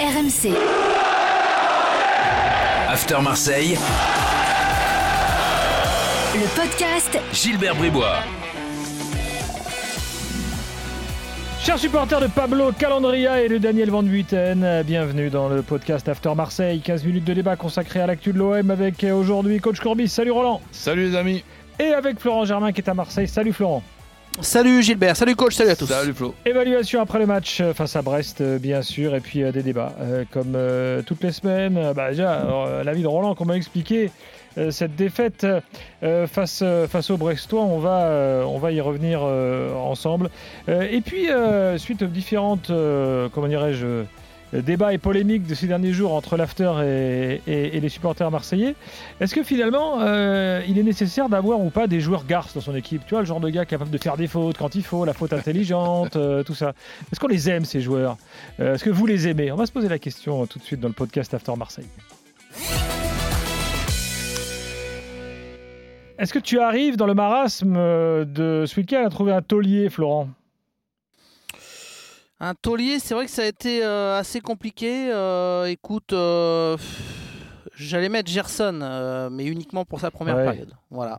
RMC. After Marseille, Le podcast Gilbert Bribois. Chers supporters de Pablo Calandria et de Daniel Van Buiten, bienvenue dans le podcast After Marseille. 15 minutes de débat consacré à l'actu de l'OM avec euh, aujourd'hui Coach Courbis. Salut Roland. Salut les amis. Et avec Florent Germain qui est à Marseille. Salut Florent. Salut Gilbert, salut coach, salut à tous. Salut Flo. Évaluation après le match euh, face à Brest, euh, bien sûr, et puis euh, des débats. Euh, comme euh, toutes les semaines, bah, déjà, euh, l'avis de Roland qu'on m'a expliqué, cette défaite face, face aux Brestois, on va, on va y revenir ensemble. Et puis, suite aux différentes, comment dirais-je, débats et polémiques de ces derniers jours entre l'after et, et- et les supporters marseillais, est-ce que finalement, euh, il est nécessaire d'avoir ou pas des joueurs garces dans son équipe Tu vois, le genre de gars capable de faire des fautes quand il faut, la faute intelligente, euh, tout ça. Est-ce qu'on les aime, ces joueurs Euh, Est-ce que vous les aimez? On va se poser la question tout de suite dans le podcast After Marseille. Est-ce que tu arrives dans le marasme de ce week-end à trouver un taulier, Florent? Un taulier, c'est vrai que ça a été euh, assez compliqué. Euh, écoute, euh, j'allais mettre Gerson, euh, mais uniquement pour sa première Ouais. période. Voilà.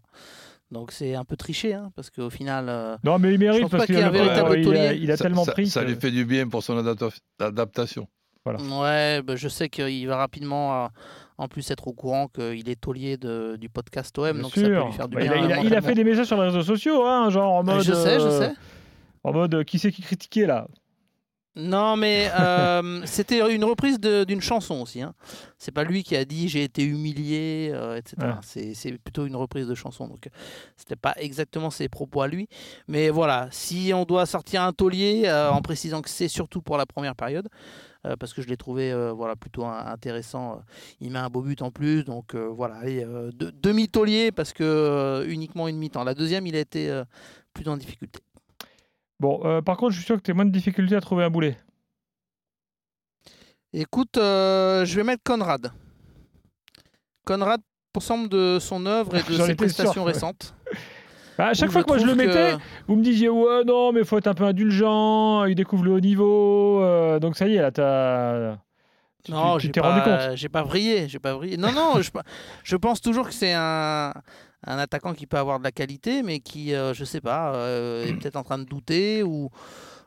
Donc c'est un peu triché, hein, parce qu'au final, euh, Non, mais il Je mérite parce qu'il y a a, un véritable il a- taulier. il a Ça- tellement ça, pris. Ça que- lui fait du bien pour son adapta- adaptation. ouais, bah, je sais qu'il va rapidement, en plus, être au courant qu'il est taulier de- du podcast OM, Bien donc ça peut sûr. lui faire du Bah, bien. il, a, il a- à il a l'entraînement. fait des messages sur les réseaux sociaux, hein, genre en mode. Je sais, je sais. En mode qui c'est qui critiquait là? Non, mais euh, c'était une reprise d'une chanson aussi. Hein. C'est pas lui qui a dit j'ai été humilié, euh, etc. Ouais. C'est plutôt une reprise de chanson. Donc, c'était pas exactement ses propos à lui. Mais voilà, si on doit sortir un taulier euh, en précisant que c'est surtout pour la première période, parce que je l'ai trouvé voilà, plutôt intéressant. Il met un beau but en plus. Donc voilà, allez, de- demi-taulier parce que uniquement une mi-temps. La deuxième, il a été plus en difficulté. Bon, euh, par contre, je suis sûr que tu as moins de difficulté à trouver un boulet. Écoute, euh, je vais mettre Conrad. Conrad, pour l'ensemble de son œuvre et de ses sûr, prestations ouais. récentes. Bah, à chaque fois que moi je le mettais, vous me disiez ouais non mais faut être un peu indulgent, il découvre le haut niveau, euh, donc ça y est là t'as. tu- Non, j'ai t'es rendu compte. pas, j'ai pas vrillé, j'ai pas vrillé. Non, non, je, je pense toujours que c'est un, un attaquant qui peut avoir de la qualité, mais qui, euh, je sais pas, euh, est peut-être en train de douter ou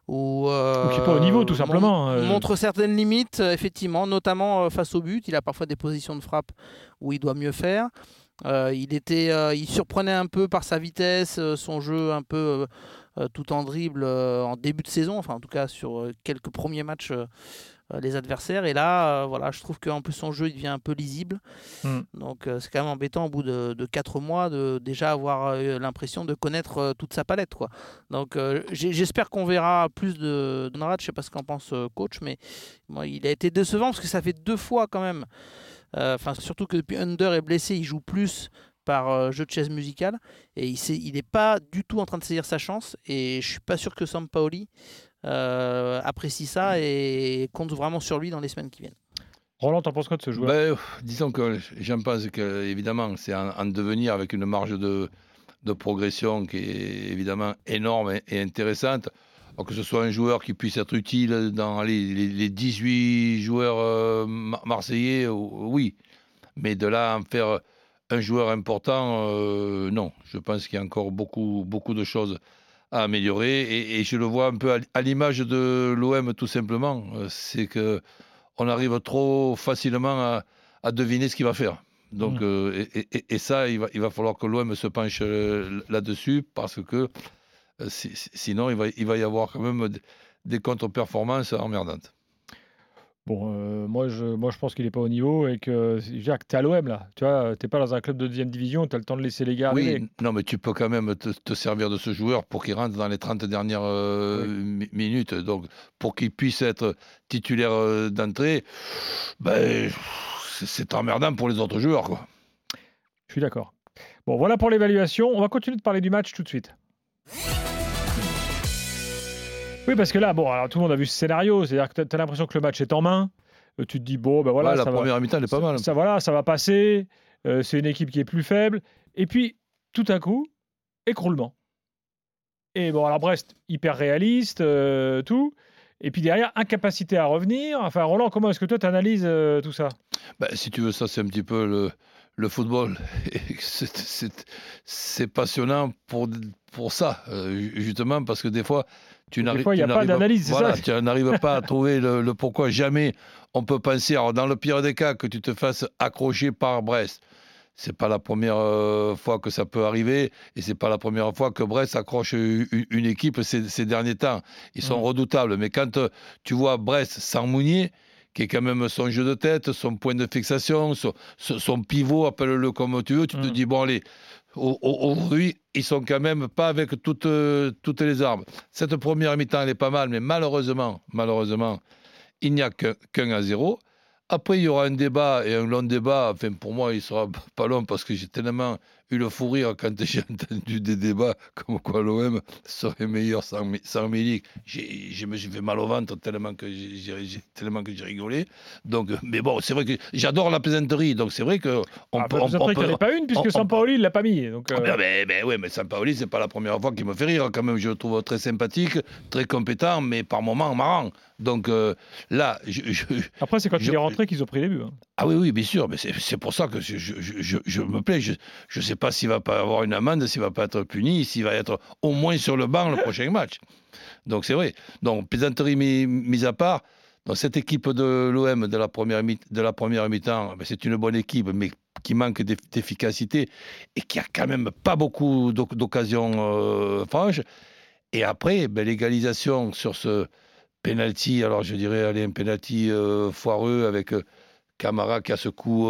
ou, euh, qui est pas au niveau, tout simplement, euh. Montre certaines limites, euh, effectivement, notamment euh, face au but. Il a parfois des positions de frappe où il doit mieux faire. Euh, il était, euh, il surprenait un peu par sa vitesse, euh, son jeu un peu euh, euh, tout en dribble euh, en début de saison, enfin en tout cas sur euh, quelques premiers matchs euh, euh, les adversaires. Et là, euh, voilà, je trouve qu'en plus son jeu il devient un peu lisible. Hmm. Donc euh, c'est quand même embêtant au bout de, de 4 mois de déjà avoir euh, l'impression de connaître euh, toute sa palette. Quoi. Donc euh, j'espère qu'on verra plus de Conrad. Je sais pas ce qu'en pense euh, coach, mais moi, il a été décevant parce que ça fait deux fois quand même. Euh, Enfin, surtout que depuis Under est blessé, il joue plus par euh, jeu de chaise musicale et il n'est pas du tout en train de saisir sa chance et je suis pas sûr que Sampaoli euh, apprécie ça et compte vraiment sur lui dans les semaines qui viennent. Roland, t'en penses quoi de ce joueur? Ben, pff, disons que j'en pense que, évidemment, c'est en, en devenir avec une marge de, de progression qui est évidemment énorme et, et intéressante. Alors que ce soit un joueur qui puisse être utile dans les, les- les 18 joueurs euh, mar- marseillais, euh, oui. Mais de là à en faire un joueur important, euh, non. Je pense qu'il y a encore beaucoup, beaucoup de choses à améliorer. Et, et je le vois un peu à, l'image de l'OM, tout simplement. Euh, C'est que on arrive trop facilement à, à deviner ce qu'il va faire. Donc, Mm. euh, et, et- et ça, il va, il va falloir que l'OM se penche euh, là-dessus parce que euh, si- si- sinon, il va, il va y avoir quand même des contre-performances emmerdantes. Bon, euh, moi, je, moi je pense qu'il est pas au niveau et que, dire que t'es à l'OM là, tu vois, t'es pas dans un club de deuxième division, t'as le temps de laisser les gars. Oui, non, mais tu peux quand même te, te servir de ce joueur pour qu'il rentre dans les 30 dernières euh, mi- minutes. Donc, pour qu'il puisse être titulaire euh, d'entrée, ben, c'est- c'est emmerdant pour les autres joueurs. Quoi. Je suis d'accord. Bon, voilà pour l'évaluation. On va continuer de parler du match tout de suite. Oui, parce que là, bon, alors tout le monde a vu ce scénario, c'est-à-dire que tu as l'impression que le match est en main. Euh, tu te dis, bon, ben voilà, Ouais, la ça première mi-temps, elle est pas mal. ça, voilà, ça va passer. Euh, c'est une équipe qui est plus faible. Et puis, tout à coup, écroulement. Et bon, alors Brest, hyper réaliste, euh, tout. Et puis derrière, incapacité à revenir. Enfin, Roland, comment est-ce que toi, tu analyses euh, tout ça? Ben, Si tu veux, ça, c'est un petit peu le, le football. C'est passionnant pour, pour ça, euh, justement, parce que des fois, tu n'arrives pas d'analyse, voilà, Tu n'arrives pas à trouver le, le, pourquoi. Jamais on peut penser, alors dans le pire des cas, que tu te fasses accrocher par Brest c'est pas la première euh, fois que ça peut arriver et c'est pas la première fois que Brest accroche une, équipe ces, derniers temps. Ils sont mm. redoutables. Mais quand euh, tu vois Brest sans Mounier, qui est quand même son jeu de tête, son point de fixation, son, pivot, appelle-le comme tu veux, tu te mm. dis, bon allez, aujourd'hui, ils sont quand même pas avec toutes, toutes les armes. Cette première mi-temps, elle est pas mal, mais malheureusement, malheureusement, il n'y a qu'un à zéro. Après, il y aura un débat et un long débat. Enfin, pour moi, il sera pas long parce que j'ai tellement eu le fou rire quand j'ai entendu des débats comme quoi l'OM serait meilleur sans, sans Milik. Je me suis fait mal au ventre tellement que j'ai rigolé. Donc, mais bon, c'est vrai que j'adore la plaisanterie. Donc c'est vrai que on ah, peut. Bah, on, peut, pas une puisque Sampaoli il l'a pas mis. Donc, euh... ah, ben, ben, oui, mais Sampaoli c'est pas la première fois qu'il me fait rire. Quand même, je le trouve très sympathique, très compétent, mais par moments marrant. Donc euh, là, je, après c'est quand il est rentré qu'ils ont pris les buts. Hein. Ah oui, oui, bien sûr, mais c'est pour ça que je, je me plais. Je ne sais pas s'il va pas avoir une amende, s'il va pas être puni, s'il va être au moins sur le banc le prochain match. Donc c'est vrai. Donc plaisanterie mise à part, dans cette équipe de l'OM de la première mi-temps, ben, c'est une bonne équipe, mais qui manque d'efficacité et qui a quand même pas beaucoup d'occasions euh, franches. Et après, ben, l'égalisation sur ce penalty, alors je dirais allez, un penalty euh, foireux avec euh, Camara qui a ce coup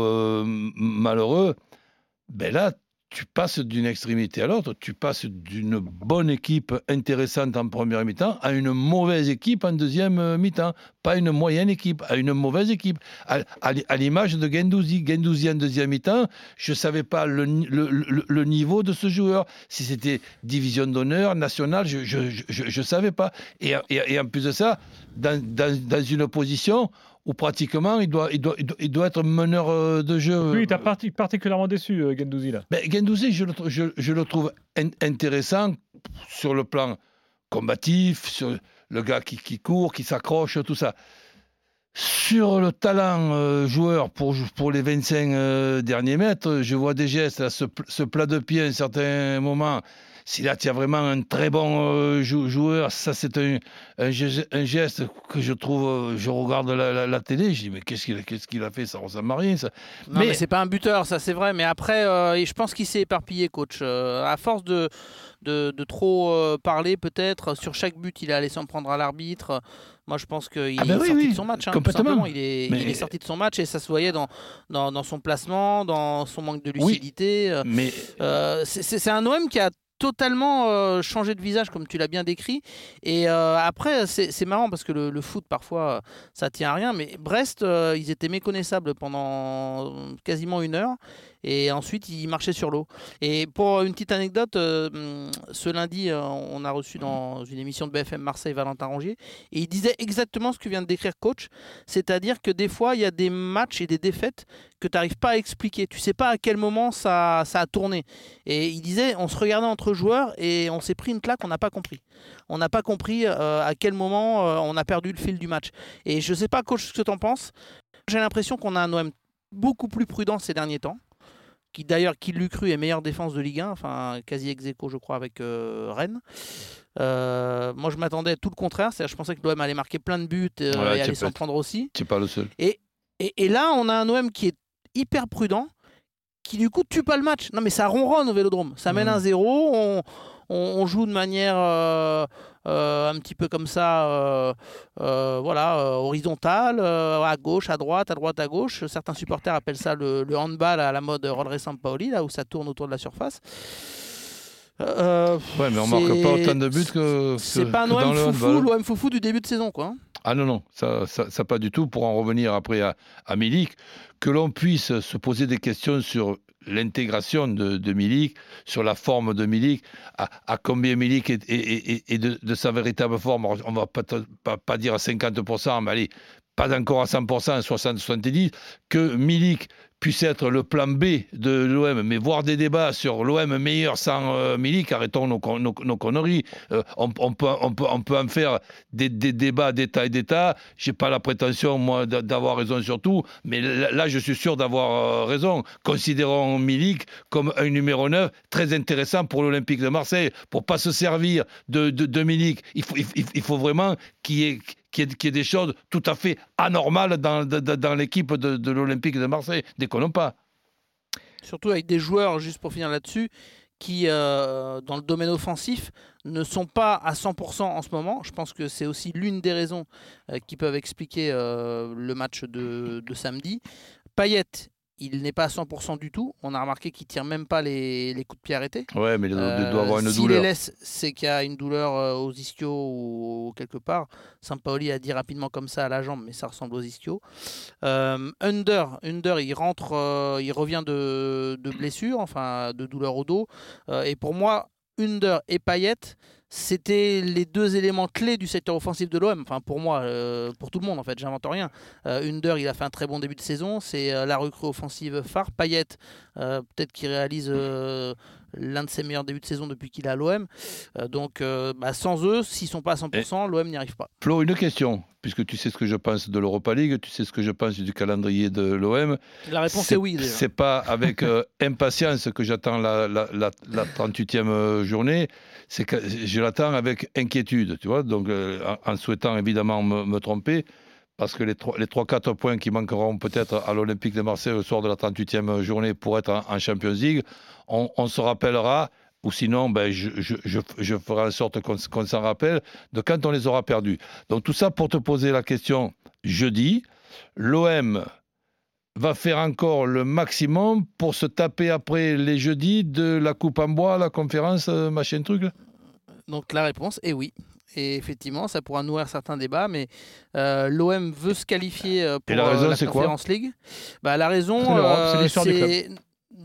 malheureux. Ben là, tu passes d'une extrémité à l'autre, tu passes d'une bonne équipe intéressante en première mi-temps à une mauvaise équipe en deuxième euh, mi-temps. Pas une moyenne équipe, à une mauvaise équipe. À, l'image de Gendouzi. Gendouzi en deuxième mi-temps, je ne savais pas le, niveau de ce joueur. Si c'était division d'honneur, nationale, je ne savais pas. Et, en plus de ça, dans, dans, dans une position où pratiquement il doit, il doit, il doit, être meneur euh, de jeu. Oui, tu as particulièrement déçu, euh, Gendouzi, là. Ben, Gendouzi, je le, je, je le trouve intéressant sur le plan combatif, sur le gars qui, qui court, qui s'accroche, tout ça. Sur le talent euh, joueur pour, pour les 25 derniers mètres, je vois des gestes, ce, ce, plat de pied à un certain moment si là tu as vraiment un très bon euh, joueur, ça c'est un, un, geste que je trouve, euh, je regarde la, télé, je dis mais qu'est-ce qu'il a fait, ça ressemble à rien ça. Non, mais, c'est pas un buteur, ça c'est vrai, mais après euh, je pense qu'il s'est éparpillé coach. à force de, de, trop parler peut-être, sur chaque but il est allé s'en prendre à l'arbitre. Moi, je pense qu'il ah ben est sorti de son match. Hein, complètement. Il est, il est, sorti de son match et ça se voyait dans, dans, dans son placement, dans son manque de lucidité. mais c'est un OM qui a totalement euh, changé de visage, comme tu l'as bien décrit. Et euh, après, c'est marrant parce que le, foot, parfois, ça tient à rien. Mais Brest, euh, ils étaient méconnaissables pendant quasiment une heure et ensuite il marchait sur l'eau. Et pour une petite anecdote, euh, ce lundi, euh, on a reçu dans une émission de BFM Marseille Valentin Rongier, et il disait exactement ce que vient de décrire coach, c'est-à-dire que des fois il y a des matchs et des défaites que tu n'arrives pas à expliquer, tu sais pas à quel moment ça, a tourné. Et il disait, on se regardait entre joueurs et on s'est pris une claque, on n'a pas compris. On n'a pas compris euh, à quel moment on a perdu le fil du match. Et je sais pas coach ce que tu en penses. J'ai l'impression qu'on a un OM beaucoup plus prudent ces derniers temps qui d'ailleurs, qui l'eût cru, est meilleure défense de Ligue 1, enfin quasi ex aequo, je crois, avec euh, Rennes. Euh, moi, je m'attendais tout le contraire, je pensais que l'OM allait marquer plein de buts euh, et allait s'en prendre aussi. C'est pas le seul. Et, et, là, on a un OM qui est hyper prudent, qui du coup tue pas le match. Non, mais ça ronronne au Vélodrome. Ça mène mmh. un 0 on, on, joue de manière un petit peu comme ça, euh, euh, voilà, horizontale, à gauche, à droite, à droite, à gauche. Certains supporters appellent ça le, handball à la mode Rodré Paoli, là où ça tourne autour de la surface. Euh, ouais, mais on marque pas autant de buts que. C'est pas un OM foufou, l'OM foufou du début de saison, quoi. Hein. Ah non, non, ça, ça, pas du tout. Pour en revenir après à, à Milik, que l'on puisse se poser des questions sur l'intégration de, Milik, sur la forme de Milik, à, combien Milik est, de, sa véritable forme. On va pas, pas, pas dire à 50%, mais allez, pas encore à 100%, à 60-70%, que Milik puisse être le plan B de l'OM, mais voir des débats sur l'OM meilleur sans euh, Milik, arrêtons nos, con- nos- nos conneries. Euh, on, peut, on, peut, on peut en faire des, des débats d'État et d'État. J'ai pas la prétention, moi, d'a- d'avoir raison sur tout, mais là, je suis sûr d'avoir euh, raison. Considérons Milik comme un numéro 9 très intéressant pour l'Olympique de Marseille. Pour pas se servir de, de, Milik, il faut, il, faut vraiment qu'il y ait y ait des choses tout à fait anormales dans, dans l'équipe de, de l'Olympique de Marseille. Surtout avec des joueurs, juste pour finir là-dessus, qui, euh, dans le domaine offensif, ne sont pas à 100% en ce moment. Je pense que c'est aussi l'une des raisons euh, qui peuvent expliquer euh, le match de, de samedi. Payet, il n'est pas à 100% du tout. On a remarqué qu'il tire même pas les, les coups de pied arrêtés. Ouais, mais il doit, il doit Euh, avoir une S'il douleur. les laisse, c'est qu'il y a une douleur euh, aux ischios ou quelque part. Sampaoli a dit rapidement comme ça à la jambe, mais ça ressemble aux ischios. Euh, Under, Under, il rentre, euh, il revient de, de blessure, enfin de douleur au dos. Euh, et pour moi, Under et Payet, c'était les deux éléments clés du secteur offensif de l'OM. Enfin, pour moi, euh, pour tout le monde, en fait, j'invente rien. Euh, Under, il a fait un très bon début de saison. C'est euh, la recrue offensive phare. Payet, peut-être qu'il réalise l'un de ses meilleurs débuts de saison depuis qu'il est à l'OM. Euh, donc, euh, bah, sans eux, s'ils sont pas à 100%, l'OM n'y arrive pas. Flo, une question, puisque tu sais ce que je pense de l'Europa League, tu sais ce que je pense du calendrier de l'OM. La réponse est, oui. déjà. C'est pas avec euh, impatience que j'attends la, la, la, la 38e journée, c'est que je l'attends avec inquiétude, tu vois, donc en, en souhaitant évidemment me, me tromper, parce que les 3-4 points qui manqueront peut-être à l'Olympique de Marseille au soir de la 38e journée pour être en, Champions League, on, se rappellera ou sinon, ben, je, ferai en sorte qu'on s'en rappelle de quand on les aura perdus. Donc tout ça pour te poser la question jeudi, l'OM va faire encore le maximum pour se taper après les jeudis de la coupe en bois, la conférence, euh, machin truc. Donc la réponse est oui. Et effectivement, ça pourra nourrir certains débats, mais euh, l'OM veut se qualifier euh, pour la raison, euh, c'est quoi Conférence League. Bah, la raison, C'est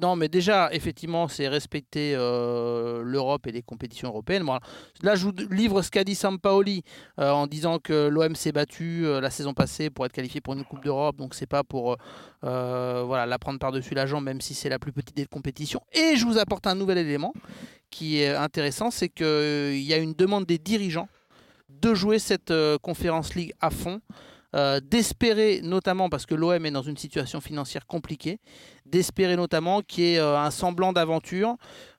Non, mais déjà, effectivement, c'est respecter euh, l'Europe et les compétitions européennes. Bon, là, je vous livre ce qu'a dit Sampaoli euh, en disant que l'OM s'est battu euh, la saison passée pour être qualifié pour une Coupe d'Europe, donc c'est pas pour voilà, la prendre par-dessus la jambe, même si c'est la plus petite des compétitions. Et je vous apporte un nouvel élément qui est intéressant, c'est qu'il y a une demande des dirigeants de jouer cette euh, conférence League à fond, euh, d'espérer notamment, parce que l'OM est dans une situation financière compliquée, d'espérer notamment qu'il y ait euh, un semblant d'aventure,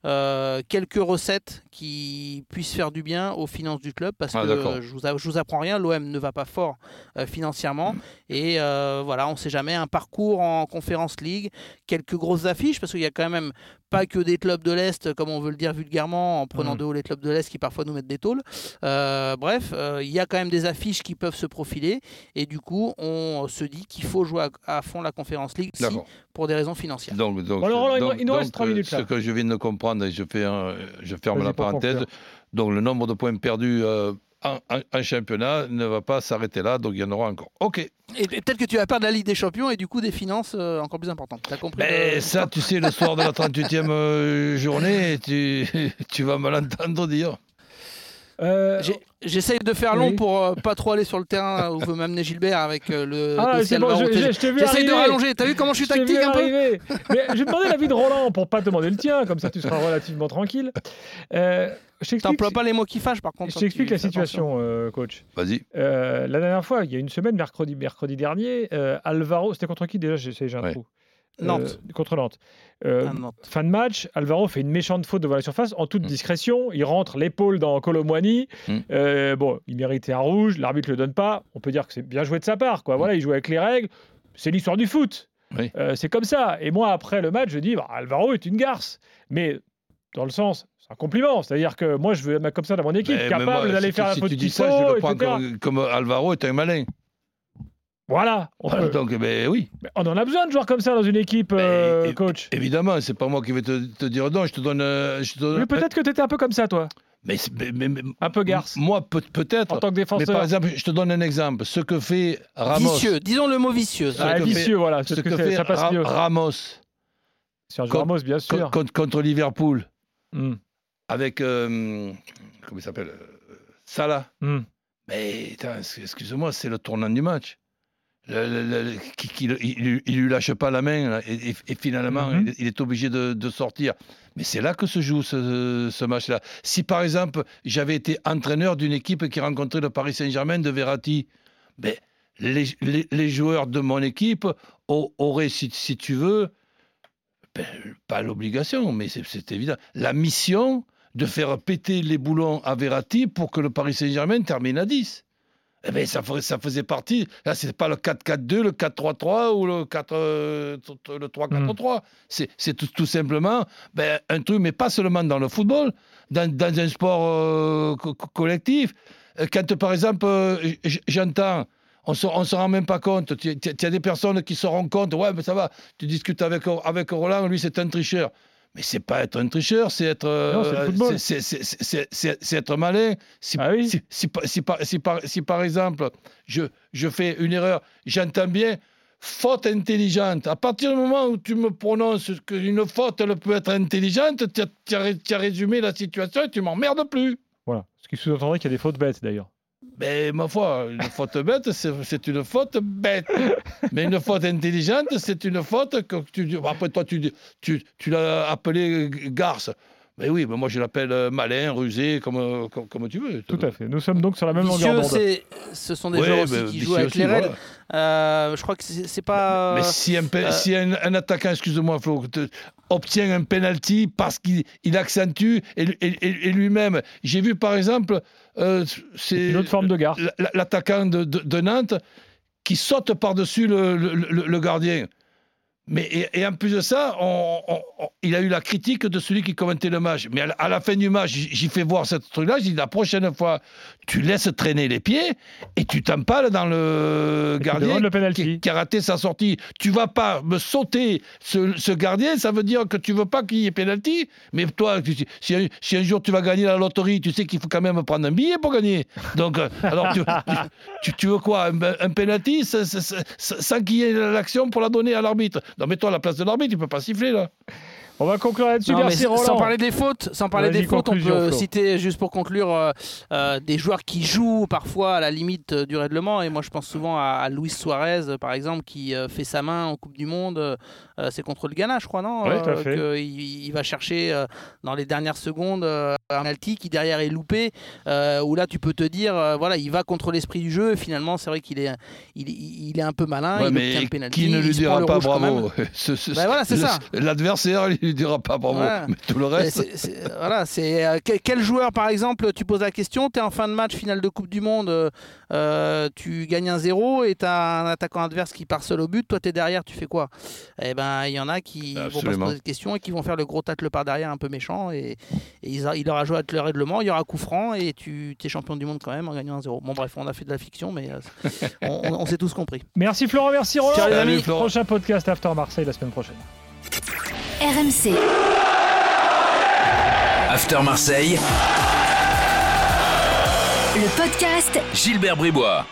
euh, quelques recettes qui puissent faire du bien aux finances du club, parce Ah, que euh, je vous, a- je vous apprends rien, l'OM ne va pas fort euh, financièrement, et euh, voilà, on ne sait jamais, un parcours en conférence League, quelques grosses affiches, parce qu'il y a quand même pas que des clubs de l'Est, comme on veut le dire vulgairement, en prenant Mm. de haut les clubs de l'Est qui parfois nous mettent des tôles. Euh, bref, euh, il y a quand même des affiches qui peuvent se profiler, et du coup, on se dit qu'il faut jouer à, à fond la conférence League si. Pour des raisons financières. Donc, donc, Bon, alors, Roland, il nous- donc- il nous reste donc, trois euh, minutes, là. Ce que je viens de comprendre, et je, fais un- je ferme la parenthèse, donc le nombre de points perdus euh, en, en- en championnat ne va pas s'arrêter là, donc il y en aura encore. Ok. Et, et peut-être que tu vas perdre la Ligue des Champions et du coup des finances euh, encore plus importantes. T'as compris Mais le- ça, tu sais, le soir de la 38e euh, journée, tu, tu vas me l'entendre dire. Euh, J'ai- J'essaye de faire long Oui. pour euh, pas trop aller sur le terrain où veut m'amener Gilbert avec euh, le Ah, c'est bon, Alvaro je, J'essaye de rallonger. T'as vu comment je suis tactique un peu. Mais je vais demander l'avis de Roland pour pas te demander le tien, comme ça tu seras relativement tranquille. Euh, je t'explique, T'emploies pas les mots qui fâchent par contre. je toi, t'explique la situation, euh, coach. Vas-y. Euh, la dernière fois, il y a une semaine, mercredi, mercredi dernier, euh, Alvaro, c'était contre qui déjà J'ai j'ai un Ouais. trou. Nantes. Euh, contre Nantes. Euh, Ah, Nantes. Fin de match, Alvaro fait une méchante faute devant la surface en toute Mm. discrétion. Il rentre l'épaule dans Colomwani. Mm. Euh, bon, il méritait un rouge, l'arbitre le donne pas. On peut dire que c'est bien joué de sa part. Quoi. Voilà, il joue avec les règles. C'est l'histoire du foot. Oui. Euh, c'est comme ça. Et moi, après le match, je dis bah, Alvaro est une garce. Mais dans le sens, c'est un compliment. C'est-à-dire que moi, je veux un mec comme ça dans mon équipe, Mais- capable moi, d'aller si faire tu- la si faute dis ça, je le prends comme, comme Alvaro est un malin. Voilà. On, Voilà, peut- donc, ben oui, mais on en a besoin de joueurs comme ça dans une équipe, euh, et- coach. évidemment, c'est pas moi qui vais te, te dire non, je te donne. euh, Je te donne Mais peut-être que tu étais un peu comme ça, toi. Mais, Un peu garce. Moi, peut- peut-être. En tant que Mais défenseur. par exemple, je te donne un exemple. Ce que fait Ramos. Vicieux. Disons le mot vicieux. ce Ah, que vicieux, voilà. Ce que fait ça passe Ra- mieux. Ramos Sergio Ramos, bien sûr. con- contre Liverpool Hmm, avec. euh, comment il s'appelle euh, Salah. hmm. Mais excuse-moi, c'est le tournant du match. Qu'il il, lui lâche pas la main et, finalement mhm. il, est obligé de, sortir. Mais c'est là que se joue ce, match-là. Si par exemple j'avais été entraîneur d'une équipe qui rencontrait le Paris Saint-Germain de Verratti, ben, les, joueurs de mon équipe auraient, si, tu veux, ben, pas l'obligation, mais c'est évident, la mission de faire péter les boulons à Verratti pour que le Paris Saint-Germain termine à 10. Eh bien, ça, ça faisait partie. Là, c'est pas le 4-4-2, le 4-3-3 ou le, 4, euh, le 3-4-3. Mm. C'est tout, simplement ben, un truc, mais pas seulement dans le football, dans, dans un sport euh, collectif. Euh, quand, par exemple, j'entends, on ne se rend même pas compte, il y, a des personnes qui se rendent compte, ouais, mais ça va, tu discutes avec, avec Roland, lui, c'est un tricheur. Mais c'est pas être un tricheur, c'est être, c'est être malin. Si, ah oui. si, si, si, par, si, par, exemple, je, je fais une erreur, j'entends bien faute intelligente. À partir du moment où tu me prononces qu'une faute, elle peut être intelligente, tu as, as, résumé la situation et tu m'emmerdes plus. Voilà. Ce qui sous-entendrait qu'il y a des fautes bêtes d'ailleurs. Ben, ma foi, une faute bête, c'est une faute bête. Mais une faute intelligente, c'est une faute que tu. Après, toi, tu, tu, tu l'as appelé garce. Mais oui, mais moi je l'appelle euh, malin, rusé, comme, euh, comme, tu veux. Tout à fait. Nous sommes donc sur la même longueur d'onde. Ce sont des joueurs aussi qui jouent avec les règles. Euh, je crois que c'est pas. Mais si un, si un, attaquant, excuse-moi Flo, obtient un penalty parce qu'il accentue et, et, lui-même. J'ai vu par exemple. c'est une autre forme de gare. L'attaquant de, de, Nantes qui saute par-dessus le, le, le gardien. Mais et, en plus de ça, il a eu la critique de celui qui commentait le match. Mais à, la fin du match, j'y fais voir ce truc-là. J'ai dit la prochaine fois, tu laisses traîner les pieds et tu t'empales dans le gardien qui, qui, a raté sa sortie. Tu vas pas me sauter ce, gardien, ça veut dire que tu veux pas qu'il y ait pénalty. Mais toi, si, un jour tu vas gagner la loterie, tu sais qu'il faut quand même prendre un billet pour gagner. Donc, euh, alors tu, veux quoi? Un, un penalty sans qu'il y ait l'action pour la donner à l'arbitre non, mets-toi à la place de l'arbitre, tu peux pas siffler là. On va conclure là-dessus. Merci Roland. Sans parler des fautes, sans parler des fautes, on peut citer juste pour conclure euh, euh, des joueurs qui jouent parfois à la limite euh, du règlement. Et moi, je pense souvent à, Luis Suarez, par exemple, qui fait sa main en Coupe du Monde. c'est contre le Ghana, je crois, non Oui, tout à fait. il, va chercher dans les dernières secondes un penalty qui derrière est loupé. où là, tu peux te dire, voilà, il va contre l'esprit du jeu. Et finalement, c'est vrai qu'il est, il, est un peu malin. il mais qui ne lui dira pas bravo ben voilà, c'est ça. L'adversaire, il dira pas bravo. Mais tout le reste. voilà, c'est euh, quel joueur, par exemple, tu poses la question, tu es en fin de match, finale de Coupe du Monde, euh, euh, tu gagnes un 0 et tu as un attaquant adverse qui part seul au but, toi tu es derrière, tu fais quoi? Eh ben, il y en a qui vont pas se poser de questions et qui vont faire le gros tacle par derrière un peu méchant et, il aura joué à le règlement, il y aura coup franc et tu es champion du monde quand même en gagnant un 0. Bon, bref, on a fait de la fiction, mais on, on s'est tous compris. Merci Florent, merci Roland. Ciao, les amis. Prochain podcast After Marseille la semaine prochaine. RMC. After Marseille. Le podcast Gilbert Bribois.